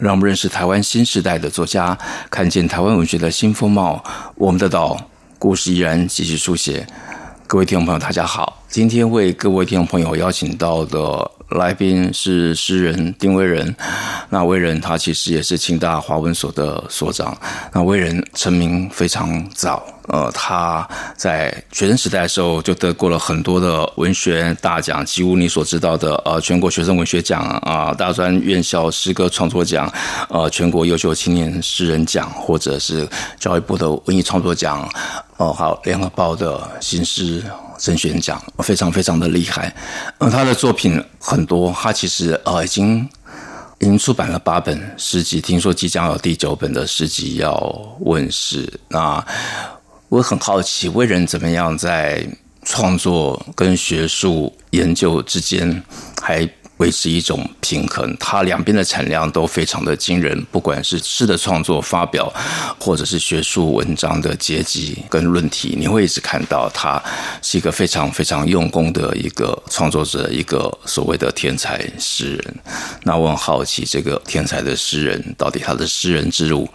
让我们认识台湾新时代的作家，看见台湾文学的新风貌。我们的岛。故事依然继续书写，各位听众朋友，大家好。今天为各位听众朋友邀请到的来宾是诗人丁威仁。那威仁他其实也是清大华文所的所长。那威仁成名非常早。呃，他在学生时代的时候就得过了很多的文学大奖，几乎你所知道的，呃，全国学生文学奖啊，大专院校诗歌创作奖，呃，全国优秀青年诗人奖，或者是教育部的文艺创作奖，哦，还有联合报的新诗甄选奖，非常非常的厉害。呃，他的作品很多，他其实呃已经已经出版了八本诗集，听说即将有第九本的诗集要问世。那我很好奇，为人怎么样在创作跟学术研究之间还维持一种平衡，他两边的产量都非常的惊人，不管是诗的创作发表，或者是学术文章的结集跟论题，你会一直看到他是一个非常非常用功的一个创作者，一个所谓的天才诗人。那我很好奇，这个天才的诗人到底他的诗人之路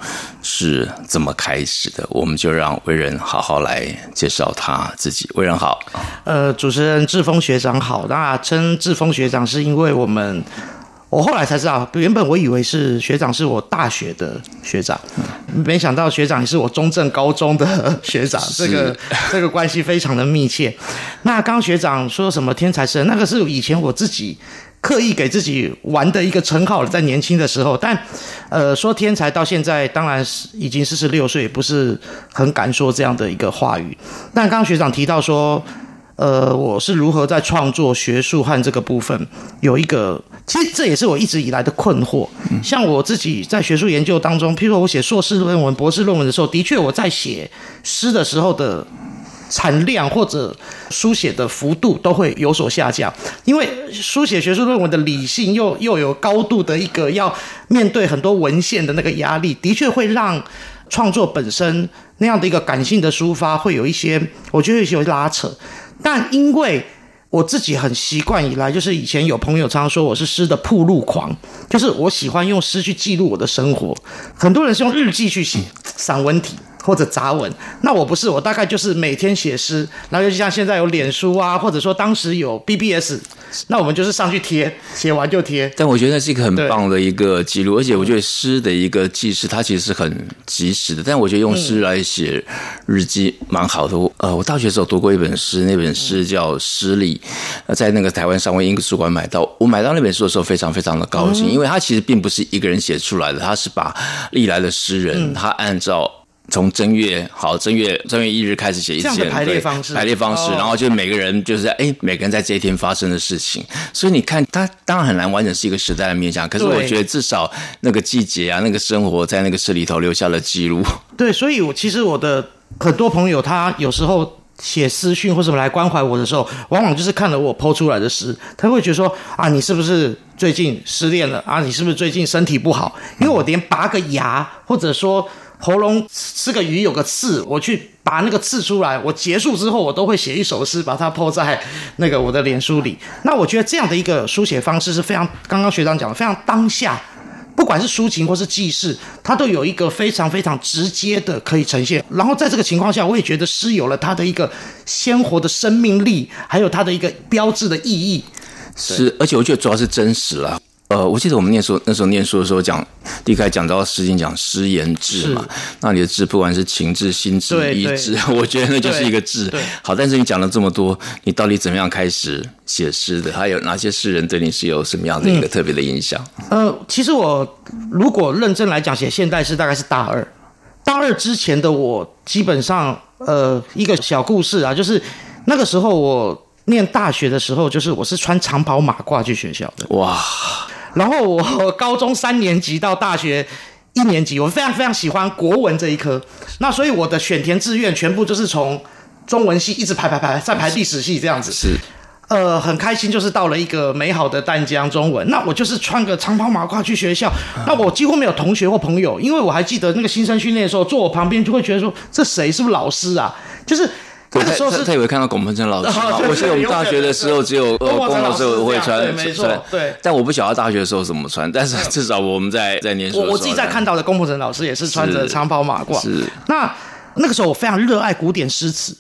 是怎么开始的？我们就让惟仁好好来介绍他自己。惟仁好，呃，主持人志峰学长好，那称志峰学长是因为。我们，我后来才知道，原本我以为是学长是我大学的学长，没想到学长也是我中正高中的学长，这个这个关系非常的密切。那刚刚学长说什么天才生，那个是以前我自己刻意给自己玩的一个称号，在年轻的时候。但呃，说天才到现在，当然是已经四十六岁，不是很敢说这样的一个话语。但刚刚学长提到说。呃，我是如何在创作学术和这个部分有一个，其实这也是我一直以来的困惑。像我自己在学术研究当中，譬如说我写硕士论文、博士论文的时候，的确我在写诗的时候的产量或者书写的幅度都会有所下降，因为书写学术论文的理性又又有高度的一个要面对很多文献的那个压力，的确会让创作本身那样的一个感性的抒发会有一些，我觉得有些拉扯。但因为我自己很习惯以来，就是以前有朋友常说我是诗的铺路狂，就是我喜欢用诗去记录我的生活。很多人是用日记去写散文体。或者杂文，那我不是，我大概就是每天写诗，然后尤其像现在有脸书啊，或者说当时有 BBS，那我们就是上去贴，写完就贴。但我觉得那是一个很棒的一个记录，而且我觉得诗的一个记事，它其实是很及时的。但我觉得用诗来写日记蛮好的。呃，我大学的时候读过一本诗，那本诗叫《诗历》，在那个台湾商会印书馆买到。我买到那本书的时候，非常非常的高兴，因为它其实并不是一个人写出来的，它是把历来的诗人，他按照。从正月好，正月正月一日开始写一件，这样的排列方式，排列方式，然后就每个人就是哎，每个人在这一天发生的事情。所以你看，它当然很难完整是一个时代的面向，可是我觉得至少那个季节啊，那个生活在那个诗里头留下了记录。对，所以我其实我的很多朋友，他有时候写私讯或什么来关怀我的时候，往往就是看了我 po 出来的诗，他会觉得说啊，你是不是最近失恋了啊？你是不是最近身体不好？因为我连拔个牙，或者说。喉咙吃个鱼有个刺，我去拔那个刺出来。我结束之后，我都会写一首诗，把它 po 在那个我的脸书里。那我觉得这样的一个书写方式是非常，刚刚学长讲的非常当下，不管是抒情或是记事，它都有一个非常非常直接的可以呈现。然后在这个情况下，我也觉得诗有了它的一个鲜活的生命力，还有它的一个标志的意义。是，而且我觉得主要是真实了。呃，我记得我们念书那时候念书的时候讲，第一开讲到《诗经》讲诗言志嘛，那你的志不管是情志、心志、意志，我觉得那就是一个志。好，但是你讲了这么多，你到底怎么样开始写诗的？还有哪些诗人对你是有什么样的一个特别的印象？嗯、呃，其实我如果认真来讲，写现代诗大概是大二，大二之前的我基本上，呃，一个小故事啊，就是那个时候我念大学的时候，就是我是穿长袍马褂去学校的。哇！然后我高中三年级到大学一年级，我非常非常喜欢国文这一科。那所以我的选填志愿全部就是从中文系一直排排排，再排历史系这样子。是。呃，很开心，就是到了一个美好的淡江中文。那我就是穿个长袍马褂去学校，那我几乎没有同学或朋友，因为我还记得那个新生训练的时候，坐我旁边就会觉得说，这谁是不是老师啊？就是那个时候是他以为看到龚鹏程老师。我记得我们大学的时候只有呃，龚老师会穿，没错，对。但我不晓得大学的时候怎么穿，但是 至少我们在在念书。我我自己在看到的龚鹏程老师也是穿着长袍马褂。是。那那个时候我非常热爱古典诗词。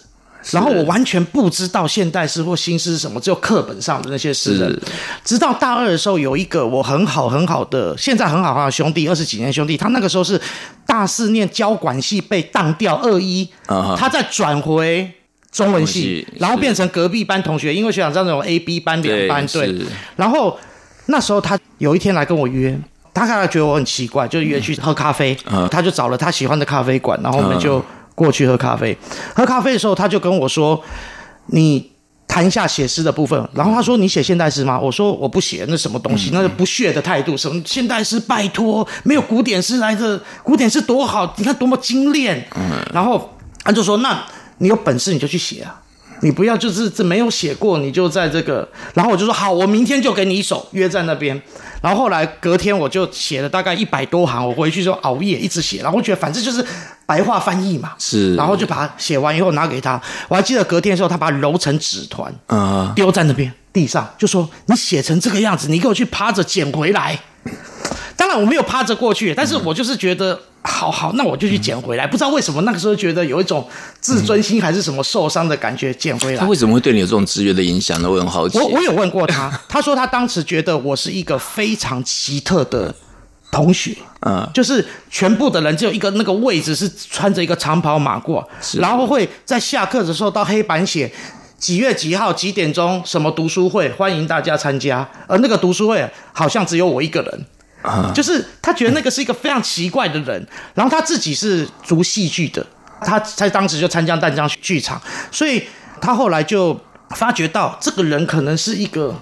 然后我完全不知道现代诗或新诗是什么，只有课本上的那些诗人。直到大二的时候，有一个我很好很好的，现在很好很好的兄弟，二十几年兄弟，他那个时候是大四念交管系被当掉二一，他再转回中文系，然后变成隔壁班同学，因为学长知道那种 A B 班两班对。然后那时候他有一天来跟我约，他看来觉得我很奇怪，就约去喝咖啡，他就找了他喜欢的咖啡馆，然后我们就。过去喝咖啡，喝咖啡的时候，他就跟我说：“你谈一下写诗的部分。”然后他说：“你写现代诗吗？”我说：“我不写，那什么东西？那是不屑的态度。什么现代诗？拜托，没有古典诗来着。古典诗多好，你看多么精炼。”然后他就说：“那你有本事你就去写啊。”你不要就是这没有写过，你就在这个，然后我就说好，我明天就给你一首，约在那边。然后后来隔天我就写了大概一百多行，我回去就熬夜一直写，然后我觉得反正就是白话翻译嘛，是，然后就把它写完以后拿给他。我还记得隔天的时候，他把它揉成纸团，啊，丢在那边地上，就说你写成这个样子，你给我去趴着捡回来。当然我没有趴着过去，但是我就是觉得。好好，那我就去捡回来。嗯、不知道为什么那个时候觉得有一种自尊心还是什么受伤的感觉，捡回来。他为什么会对你有这种制约的影响呢？我很好奇。我我有问过他，他说他当时觉得我是一个非常奇特的同学，嗯，就是全部的人只有一个那个位置是穿着一个长袍马褂，是然后会在下课的时候到黑板写几月几号几点钟什么读书会，欢迎大家参加。而那个读书会好像只有我一个人。就是他觉得那个是一个非常奇怪的人，然后他自己是读戏剧的，他在当时就参加淡江剧场，所以他后来就发觉到这个人可能是一个。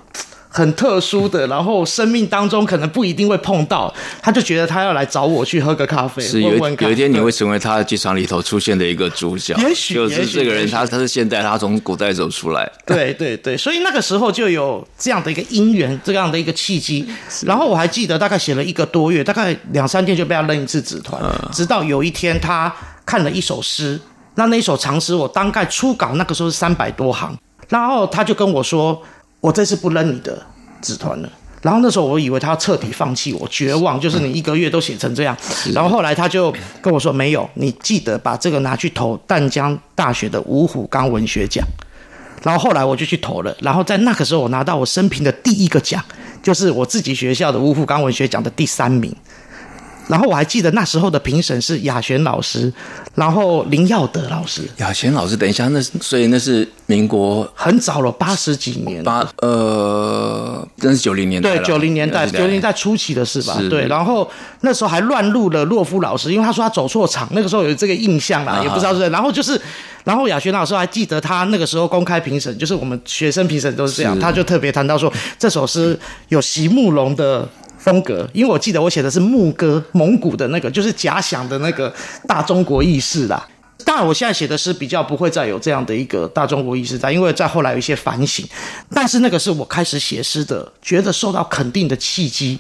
很特殊的，然后生命当中可能不一定会碰到，他就觉得他要来找我去喝个咖啡。是有问问有一天你会成为他的剧场里头出现的一个主角，也许就是这个人，他他是现代，他从古代走出来。对对对，所以那个时候就有这样的一个因缘，这样的一个契机。然后我还记得，大概写了一个多月，大概两三天就被他扔一次纸团，嗯、直到有一天他看了一首诗，那那一首长诗我大概初稿那个时候是三百多行，然后他就跟我说。我这次不扔你的纸团了。然后那时候我以为他要彻底放弃我，绝望，就是你一个月都写成这样。然后后来他就跟我说：“没有，你记得把这个拿去投淡江大学的五虎冈文学奖。”然后后来我就去投了。然后在那个时候，我拿到我生平的第一个奖，就是我自己学校的五虎冈文学奖的第三名。然后我还记得那时候的评审是雅璇老师，然后林耀德老师。雅璇老师，等一下，那所以那是民国很早了，八十几年。八呃，那是九零年代。对，九零年代，九零年代初期的事吧？是对。然后那时候还乱入了洛夫老师，因为他说他走错场，那个时候有这个印象啦，啊、也不知道是。然后就是，然后雅璇老师还记得他那个时候公开评审，就是我们学生评审都是这样，他就特别谈到说这首诗有席慕蓉的。风格，因为我记得我写的是牧歌，蒙古的那个，就是假想的那个大中国意识啦。当然，我现在写的是比较不会再有这样的一个大中国意识在，因为在后来有一些反省。但是那个是我开始写诗的，觉得受到肯定的契机，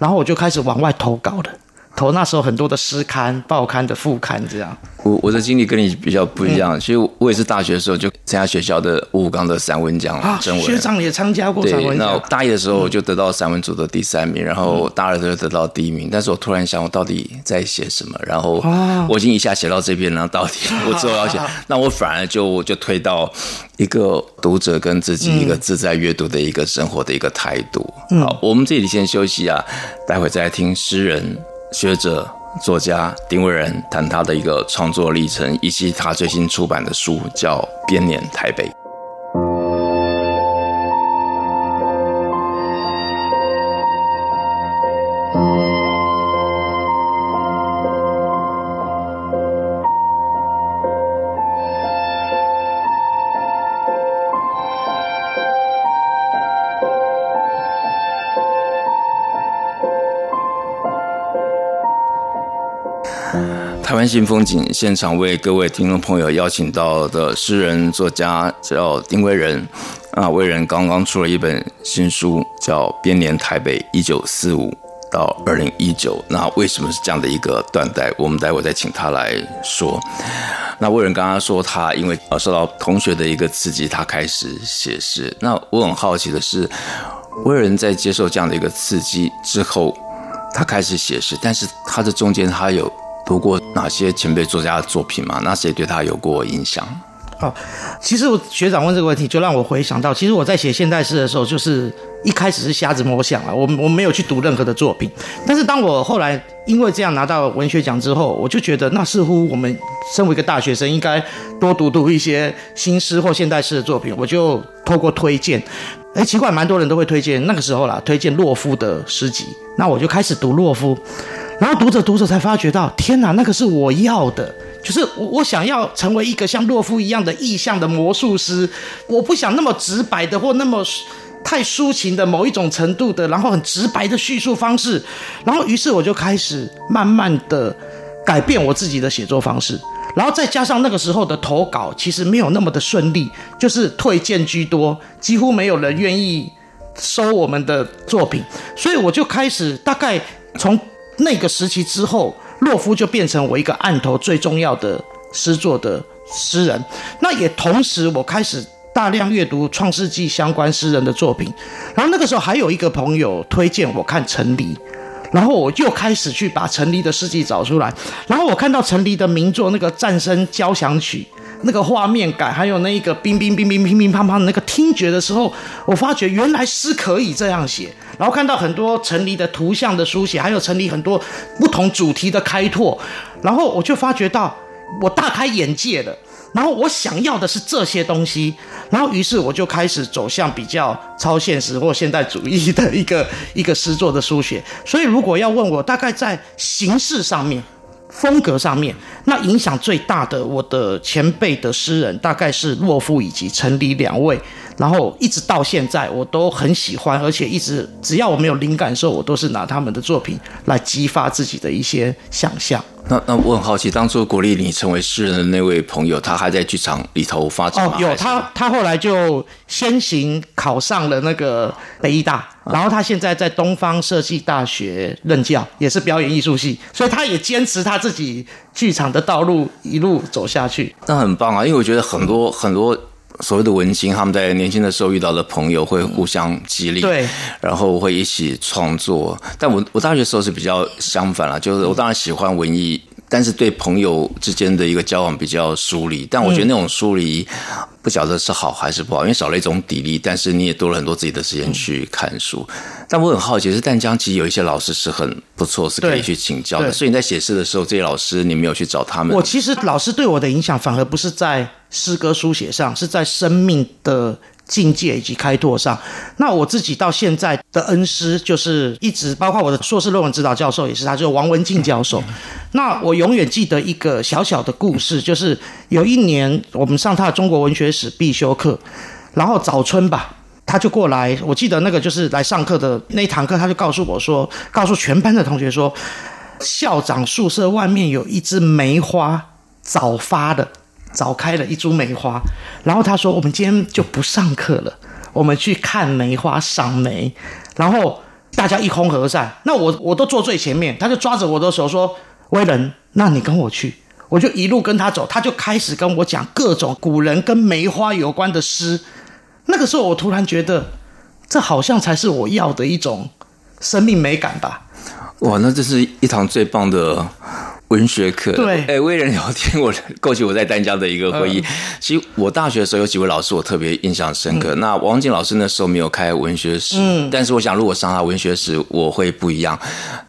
然后我就开始往外投稿了。投那时候很多的诗刊、报刊的副刊，这样。我我的经历跟你比较不一样，其实、嗯、我也是大学的时候就参加学校的五五刚的散文奖，啊，征文。学长也参加过散文奖。那大一的时候我就得到散文组的第三名，嗯、然后大二的时候得到第一名。但是我突然想，我到底在写什么？然后我已经一下写到这边，然后到底 我之后要写，啊、那我反而就就推到一个读者跟自己一个自在阅读的一个生活的一个态度。嗯、好，我们这里先休息啊，待会再来听诗人。学者、作家丁伟仁谈他的一个创作历程，以及他最新出版的书，叫《编年台北》。安心风景现场为各位听众朋友邀请到的诗人作家叫丁威人啊，威人刚刚出了一本新书，叫《编年台北一九四五到二零一九》。那为什么是这样的一个断代？我们待会再请他来说。那威人刚刚说他因为呃受到同学的一个刺激，他开始写诗。那我很好奇的是，威人在接受这样的一个刺激之后，他开始写诗，但是他的中间他有。读过哪些前辈作家的作品吗？那谁对他有过影响？哦，其实学长问这个问题，就让我回想到，其实我在写现代诗的时候，就是一开始是瞎子摸象了，我我没有去读任何的作品。但是当我后来因为这样拿到文学奖之后，我就觉得，那似乎我们身为一个大学生，应该多读读一些新诗或现代诗的作品。我就透过推荐，哎，奇怪，蛮多人都会推荐那个时候啦，推荐洛夫的诗集，那我就开始读洛夫。然后读着读着才发觉到，天哪，那个是我要的，就是我我想要成为一个像洛夫一样的意象的魔术师，我不想那么直白的或那么太抒情的某一种程度的，然后很直白的叙述方式，然后于是我就开始慢慢的改变我自己的写作方式，然后再加上那个时候的投稿其实没有那么的顺利，就是退件居多，几乎没有人愿意收我们的作品，所以我就开始大概从。那个时期之后，洛夫就变成我一个案头最重要的诗作的诗人。那也同时，我开始大量阅读创世纪相关诗人的作品。然后那个时候还有一个朋友推荐我看陈黎，然后我就开始去把陈黎的诗集找出来。然后我看到陈黎的名作那个《战声交响曲》。那个画面感，还有那一个乒乒乒乒乒乒乓乓的那个听觉的时候，我发觉原来诗可以这样写。然后看到很多陈黎的图像的书写，还有陈黎很多不同主题的开拓，然后我就发觉到我大开眼界了。然后我想要的是这些东西，然后于是我就开始走向比较超现实或现代主义的一个一个诗作的书写。所以如果要问我，大概在形式上面。风格上面，那影响最大的我的前辈的诗人，大概是洛夫以及陈黎两位。然后一直到现在，我都很喜欢，而且一直只要我没有灵感的时候，我都是拿他们的作品来激发自己的一些想象。那那我很好奇，当初鼓励你成为诗人的那位朋友，他还在剧场里头发展吗？哦，有他，他后来就先行考上了那个北艺大，然后他现在在东方设计大学任教，也是表演艺术系，所以他也坚持他自己剧场的道路一路走下去。那很棒啊，因为我觉得很多很多。所谓的文青，他们在年轻的时候遇到的朋友会互相激励，对，然后会一起创作。但我我大学时候是比较相反了，就是我当然喜欢文艺，但是对朋友之间的一个交往比较疏离。但我觉得那种疏离。不晓得是好还是不好，因为少了一种砥砺，但是你也多了很多自己的时间去看书。嗯、但我很好奇，是淡江其实有一些老师是很不错，是可以去请教的。所以你在写诗的时候，这些老师你没有去找他们？我其实老师对我的影响反而不是在诗歌书写上，是在生命的。境界以及开拓上，那我自己到现在的恩师就是一直包括我的硕士论文指导教授也是他，就是王文静教授。那我永远记得一个小小的故事，就是有一年我们上他的中国文学史必修课，然后早春吧，他就过来，我记得那个就是来上课的那一堂课，他就告诉我说，告诉全班的同学说，校长宿舍外面有一枝梅花早发的。早开了一株梅花，然后他说：“我们今天就不上课了，我们去看梅花赏梅。”然后大家一哄而散。那我我都坐最前面，他就抓着我的手说：“威人，那你跟我去。”我就一路跟他走，他就开始跟我讲各种古人跟梅花有关的诗。那个时候，我突然觉得，这好像才是我要的一种生命美感吧。哇，那这是一堂最棒的。文学课，对，哎，威人聊天，我过去我在丹江的一个回忆。嗯、其实我大学的时候有几位老师，我特别印象深刻。嗯、那王静老师那时候没有开文学史，嗯，但是我想如果上他文学史，我会不一样。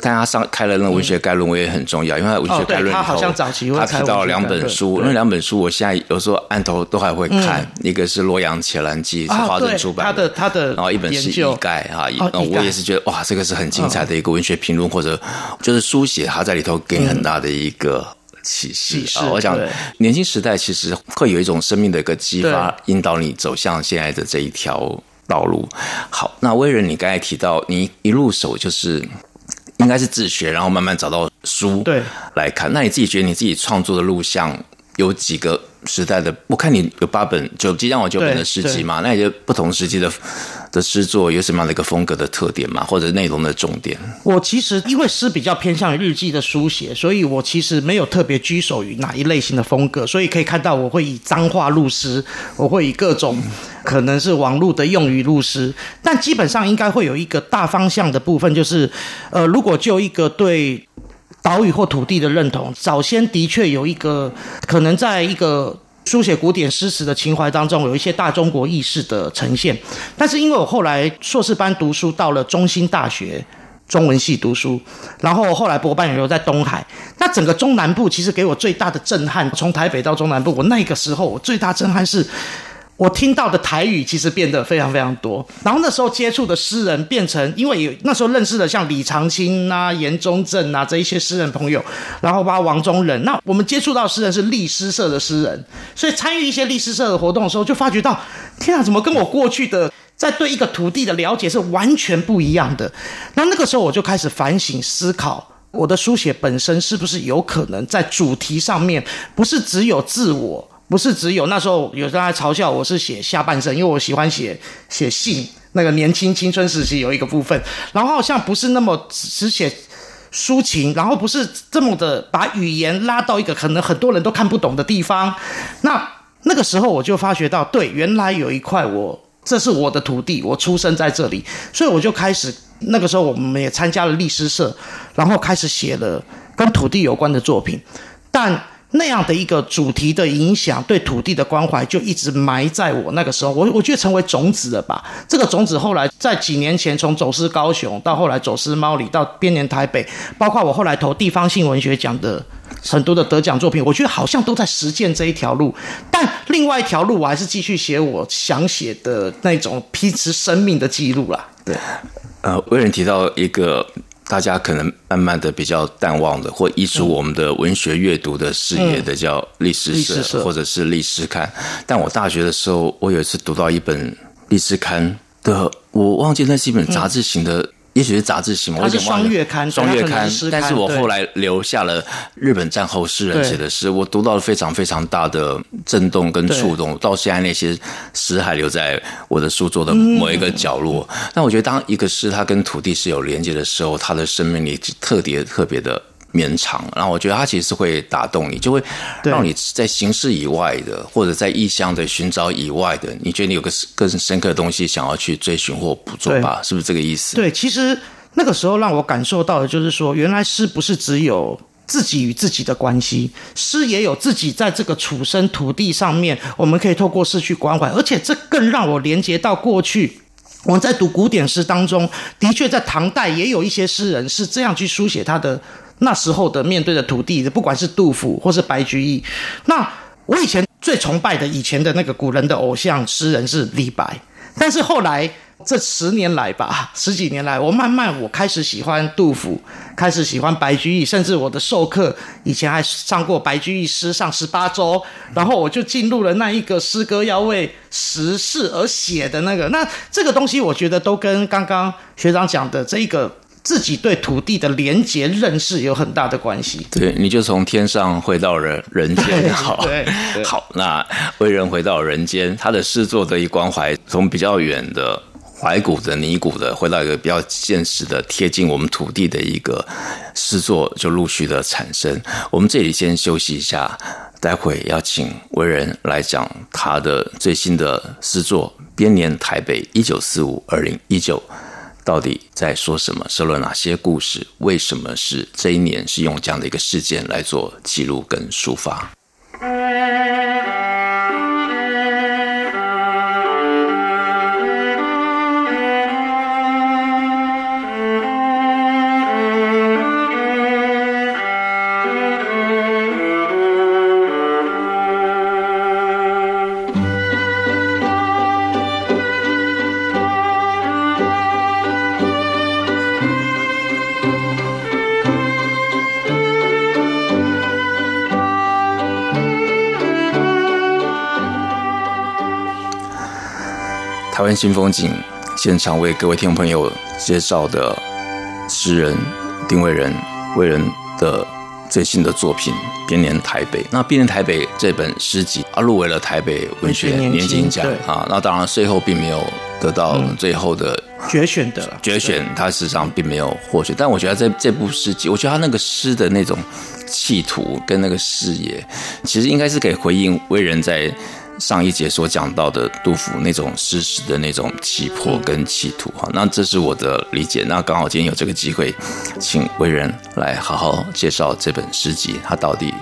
但他上开了那个文学概论，我也很重要，因为他文学概论他好像早期他提到了两本书，那两本书我现在有时候案头都还会看。嗯、一个是《洛阳伽蓝记》，是华人出版的，他的他的，然后一本是《艺概》啊，我也是觉得哇，这个是很精彩的一个文学评论，或者就是书写，他在里头给你很大的。一个启示啊！我想年轻时代其实会有一种生命的一个激发，引导你走向现在的这一条道路。好，那威人，你刚才提到你一入手就是应该是自学，然后慢慢找到书对来看。那你自己觉得你自己创作的录像有几个时代的？我看你有八本，就即将我九本的诗集嘛？那你觉得不同时期的的诗作有什么样的一个风格的特点嘛？或者内容的重点？我其实因为诗比较偏向于日记的书写，所以我其实没有特别拘守于哪一类型的风格。所以可以看到，我会以脏话录诗，我会以各种可能是网络的用语录诗，但基本上应该会有一个大方向的部分，就是呃，如果就一个对。岛屿或土地的认同，早先的确有一个可能，在一个书写古典诗词的情怀当中，有一些大中国意识的呈现。但是因为我后来硕士班读书，到了中兴大学中文系读书，然后后来博班也留在东海。那整个中南部其实给我最大的震撼，从台北到中南部，我那个时候我最大震撼是。我听到的台语其实变得非常非常多，然后那时候接触的诗人变成，因为有那时候认识的像李长青啊、严中正啊这一些诗人朋友，然后包括王中仁，那我们接触到诗人是立诗社的诗人，所以参与一些立诗社的活动的时候，就发觉到，天啊，怎么跟我过去的在对一个土地的了解是完全不一样的？那那个时候我就开始反省思考，我的书写本身是不是有可能在主题上面不是只有自我。不是只有那时候有人在嘲笑我是写下半生，因为我喜欢写写信，那个年轻青春时期有一个部分，然后好像不是那么只写抒情，然后不是这么的把语言拉到一个可能很多人都看不懂的地方。那那个时候我就发觉到，对，原来有一块我这是我的土地，我出生在这里，所以我就开始那个时候我们也参加了隶诗社，然后开始写了跟土地有关的作品，但。那样的一个主题的影响，对土地的关怀就一直埋在我那个时候，我我觉得成为种子了吧。这个种子后来在几年前，从走失高雄到后来走失猫里到编年台北，包括我后来投地方性文学奖的很多的得奖作品，我觉得好像都在实践这一条路。但另外一条路，我还是继续写我想写的那种披持生命的记录啦。对，呃，唯仁提到一个。大家可能慢慢的比较淡忘的，或移除我们的文学阅读的视野的，叫历史社或者是历史刊。但我大学的时候，我有一次读到一本历史刊的，我忘记那是一本杂志型的。也许是杂志型，它是双月刊，双月刊。但是我后来留下了日本战后诗人写的诗，我读到了非常非常大的震动跟触动。到现在那些诗还留在我的书桌的某一个角落。那我觉得，当一个诗它跟土地是有连接的时候，它的生命力特别特别的。绵长，然后我觉得它其实是会打动你，就会让你在形式以外的，或者在意象的寻找以外的，你觉得你有个更深刻的东西想要去追寻或捕捉吧？是不是这个意思？对，其实那个时候让我感受到的就是说，原来诗不是只有自己与自己的关系，诗也有自己在这个处身土地上面，我们可以透过诗去关怀，而且这更让我连接到过去。我们在读古典诗当中，的确在唐代也有一些诗人是这样去书写他的。那时候的面对的土地，不管是杜甫或是白居易，那我以前最崇拜的以前的那个古人的偶像诗人是李白，但是后来这十年来吧，十几年来，我慢慢我开始喜欢杜甫，开始喜欢白居易，甚至我的授课以前还上过白居易诗上十八周，然后我就进入了那一个诗歌要为时事而写的那个，那这个东西我觉得都跟刚刚学长讲的这一个。自己对土地的连结认识有很大的关系。对，你就从天上回到了人间，好，对，好。那为人回到人间，他的诗作的一关怀，从比较远的怀古的泥古的，回到一个比较现实的、贴近我们土地的一个诗作，就陆续的产生。我们这里先休息一下，待会要请为人来讲他的最新的诗作《编年台北一九四五二零一九》。到底在说什么？说了哪些故事？为什么是这一年是用这样的一个事件来做记录跟抒发？湾新风景现场为各位听众朋友介绍的诗人丁伟人伟人的最新的作品《编年台北》。那《编年台北》这本诗集啊，入围了台北文学年金奖啊。那当然，最后并没有得到最后的决选的决选，他事实上并没有获选。但我觉得这这部诗集，我觉得他那个诗的那种企图跟那个视野，其实应该是可以回应伟人在。上一节所讲到的杜甫那种诗词的那种气魄跟企图哈，那这是我的理解。那刚好今天有这个机会，请为人来好好介绍这本诗集，他到底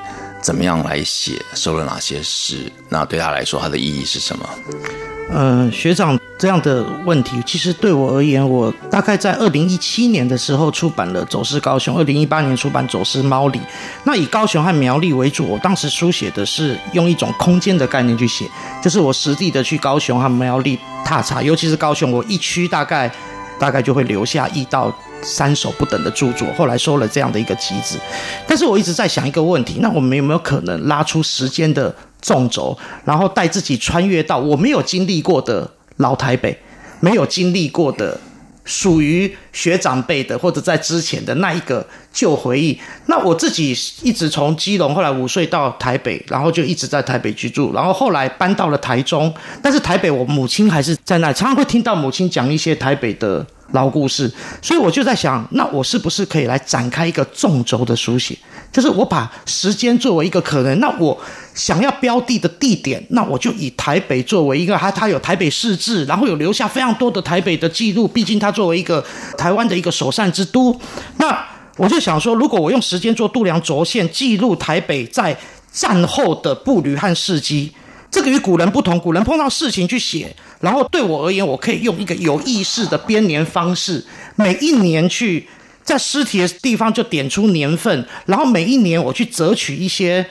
怎么样来写，收了哪些诗？那对他来说，他的意义是什么？呃，学长这样的问题，其实对我而言，我大概在二零一七年的时候出版了《走失高雄》，二零一八年出版《走失猫里》。那以高雄和苗栗为主，我当时书写的是用一种空间的概念去写，就是我实地的去高雄和苗栗踏查，尤其是高雄，我一区大概大概就会留下一到三首不等的著作。后来收了这样的一个集子，但是我一直在想一个问题：那我们有没有可能拉出时间的？纵轴，然后带自己穿越到我没有经历过的老台北，没有经历过的属于学长辈的或者在之前的那一个旧回忆。那我自己一直从基隆，后来五岁到台北，然后就一直在台北居住，然后后来搬到了台中。但是台北，我母亲还是在那，常常会听到母亲讲一些台北的老故事。所以我就在想，那我是不是可以来展开一个纵轴的书写？就是我把时间作为一个可能，那我。想要标的的地点，那我就以台北作为一个，它它有台北市志，然后有留下非常多的台北的记录。毕竟它作为一个台湾的一个首善之都，那我就想说，如果我用时间做度量轴线，记录台北在战后的步履和事迹，这个与古人不同。古人碰到事情去写，然后对我而言，我可以用一个有意识的编年方式，每一年去在尸体的地方就点出年份，然后每一年我去择取一些。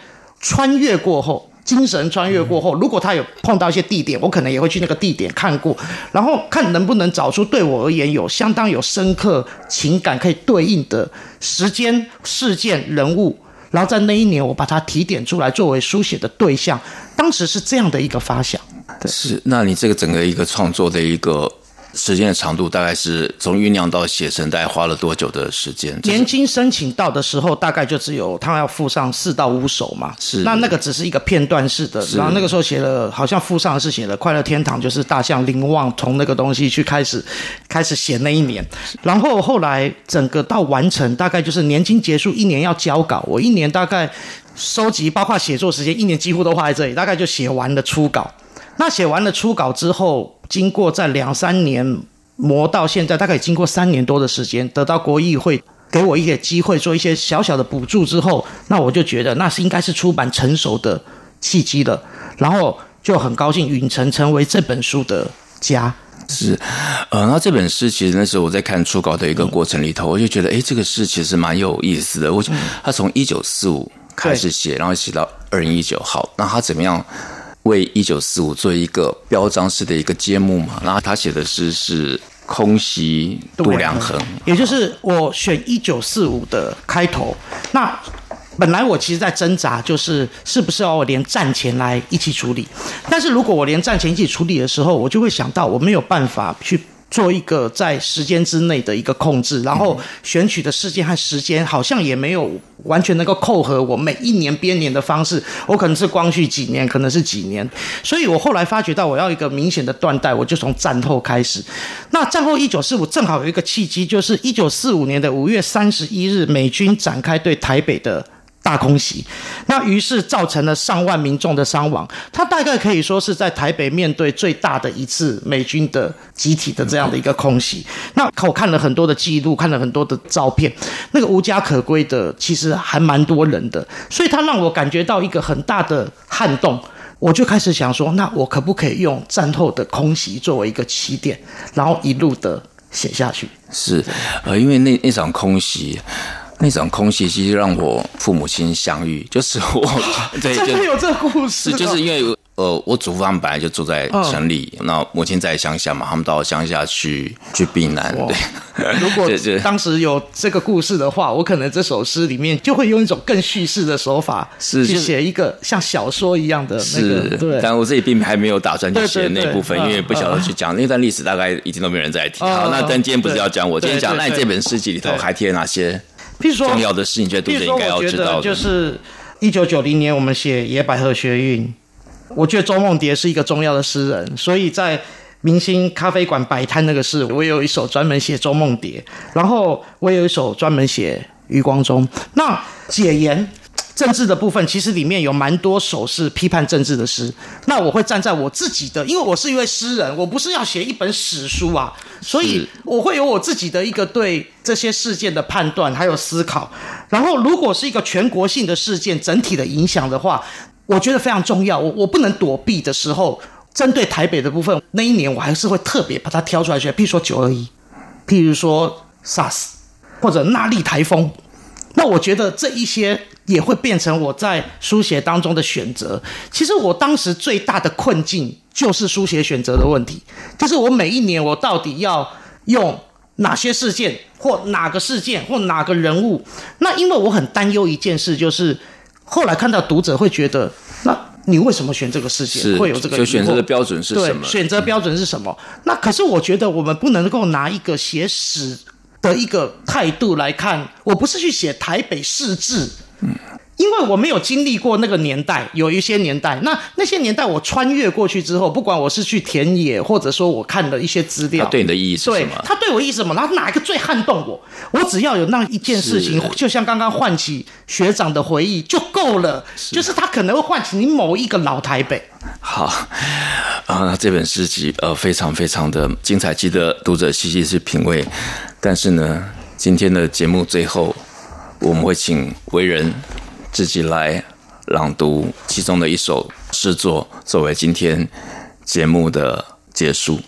穿越过后，精神穿越过后，如果他有碰到一些地点，我可能也会去那个地点看过，然后看能不能找出对我而言有相当有深刻情感可以对应的时间、事件、人物，然后在那一年我把它提点出来作为书写的对象。当时是这样的一个发想。对，是，那你这个整个一个创作的一个。时间的长度大概是从酝酿到写成，大概花了多久的时间？年金申请到的时候，大概就只有他要附上四到五首嘛。是，那那个只是一个片段式的。然后那个时候写了，好像附上的是写了《快乐天堂》，就是大象林旺从那个东西去开始 开始写那一年。然后后来整个到完成，大概就是年金结束一年要交稿，我一年大概收集包括写作时间，一年几乎都花在这里，大概就写完了初稿。那写完了初稿之后，经过在两三年磨到现在，大概经过三年多的时间，得到国议会给我一些机会，做一些小小的补助之后，那我就觉得那是应该是出版成熟的契机了，然后就很高兴允成成为这本书的家。是，呃，那这本诗其实那时候我在看初稿的一个过程里头，我就觉得，哎，这个诗其实蛮有意思的。我他从一九四五开始写，然后写到二零一九，好，那他怎么样？为一九四五做一个标章式的一个揭幕嘛，然后他写的诗是“空袭度量衡”，也就是我选一九四五的开头。那本来我其实在挣扎，就是是不是要我连战前来一起处理？但是如果我连战前一起处理的时候，我就会想到我没有办法去。做一个在时间之内的一个控制，然后选取的事件和时间好像也没有完全能够扣合我每一年编年的方式，我可能是光绪几年，可能是几年，所以我后来发觉到我要一个明显的断代，我就从战后开始。那战后一九四五正好有一个契机，就是一九四五年的五月三十一日，美军展开对台北的。大空袭，那于是造成了上万民众的伤亡。他大概可以说是在台北面对最大的一次美军的集体的这样的一个空袭。那我看了很多的记录，看了很多的照片，那个无家可归的其实还蛮多人的，所以他让我感觉到一个很大的撼动。我就开始想说，那我可不可以用战后的空袭作为一个起点，然后一路的写下去？是，呃，因为那那场空袭。那场空袭其实让我父母亲相遇，就是我 对，真的有这个故事，就是因为呃，我祖父他们本来就住在城里，嗯、那母亲在乡下嘛，他们到乡下去去避难。对，如果 当时有这个故事的话，我可能这首诗里面就会用一种更叙事的手法，是去写一个像小说一样的那个。是，对。但我自己并还没有打算去写那部分，因为不晓得去讲那段历史，大概已经都没有人在提。好，那但今天不是要讲我，今天讲那你这本诗集里头还贴了哪些？譬如说重要的事情，觉得读者应该要知道的。就是一九九零年我们写《野百合学运》，我觉得周梦蝶是一个重要的诗人，所以在明星咖啡馆摆摊那个事，我有一首专门写周梦蝶，然后我有一首专门写余光中。那解严。政治的部分其实里面有蛮多首是批判政治的诗，那我会站在我自己的，因为我是一位诗人，我不是要写一本史书啊，所以我会有我自己的一个对这些事件的判断还有思考。然后如果是一个全国性的事件整体的影响的话，我觉得非常重要。我我不能躲避的时候，针对台北的部分，那一年我还是会特别把它挑出来写，譬如说九二一，譬如说 SARS 或者纳莉台风。那我觉得这一些也会变成我在书写当中的选择。其实我当时最大的困境就是书写选择的问题，就是我每一年我到底要用哪些事件，或哪个事件，或哪个人物。那因为我很担忧一件事，就是后来看到读者会觉得，那你为什么选这个事件？会有这个就选择的标准是什么？对，选择标准是什么？那可是我觉得我们不能够拿一个写史。的一个态度来看，我不是去写台北市志，嗯，因为我没有经历过那个年代，有一些年代，那那些年代我穿越过去之后，不管我是去田野，或者说我看了一些资料，它对你的意义是什么？对，它对我意义是什么？然后哪一个最撼动我？我只要有那一件事情，就像刚刚唤起学长的回忆就够了，是就是他可能会唤起你某一个老台北。好，啊，这本诗集呃非常非常的精彩，值得读者细细去品味。但是呢，今天的节目最后，我们会请唯仁自己来朗读其中的一首诗作，作为今天节目的结束。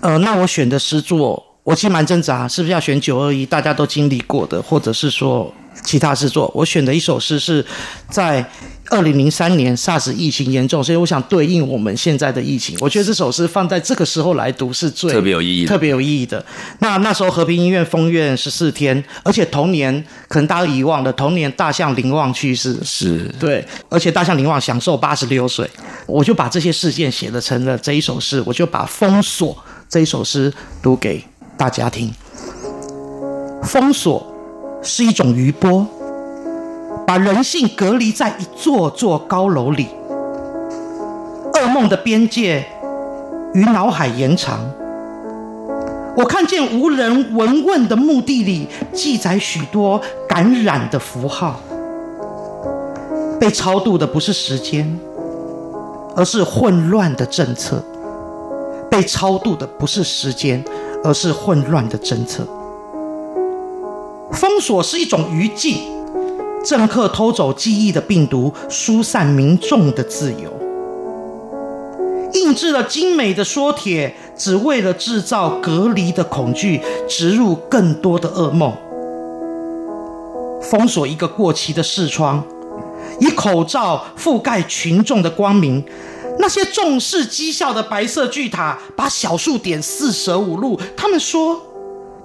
呃，那我选的诗作，我其实蛮挣扎，是不是要选九二一大家都经历过的，或者是说其他诗作？我选的一首诗是在。二零零三年 SARS 疫情严重，所以我想对应我们现在的疫情，我觉得这首诗放在这个时候来读是最特别有意义、特别有意义的。那那时候和平医院封院十四天，而且同年可能大家遗忘了，同年大象林旺去世，是对，而且大象林旺享受八十六岁，我就把这些事件写了成了这一首诗，我就把封锁这一首诗读给大家听。封锁是一种余波。把人性隔离在一座座高楼里，噩梦的边界与脑海延长。我看见无人闻问的墓地里记载许多感染的符号，被超度的不是时间，而是混乱的政策。被超度的不是时间，而是混乱的政策。封锁是一种余烬。政客偷走记忆的病毒，疏散民众的自由，印制了精美的说帖，只为了制造隔离的恐惧，植入更多的噩梦。封锁一个过期的视窗，以口罩覆盖群众的光明。那些重视绩效的白色巨塔，把小数点四舍五入。他们说，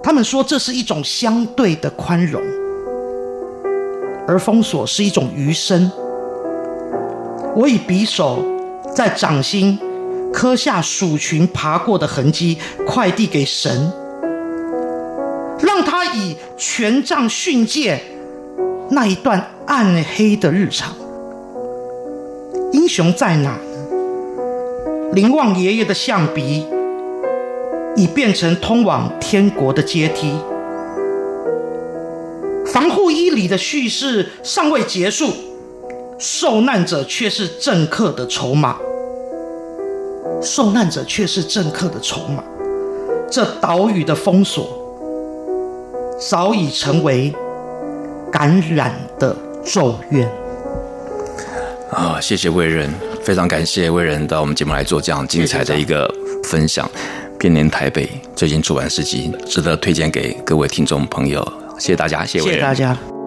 他们说这是一种相对的宽容。而封锁是一种余生。我以匕首在掌心刻下鼠群爬过的痕迹，快递给神，让他以权杖训诫那一段暗黑的日常。英雄在哪呢？林旺爷爷的象鼻已变成通往天国的阶梯。防护衣里的叙事尚未结束，受难者却是政客的筹码。受难者却是政客的筹码。这岛屿的封锁早已成为感染的咒怨。啊，谢谢魏仁，非常感谢魏仁到我们节目来做这样精彩的一个分享。编年台北最近出版诗集，值得推荐给各位听众朋友。谢谢大家，谢谢，谢谢大家。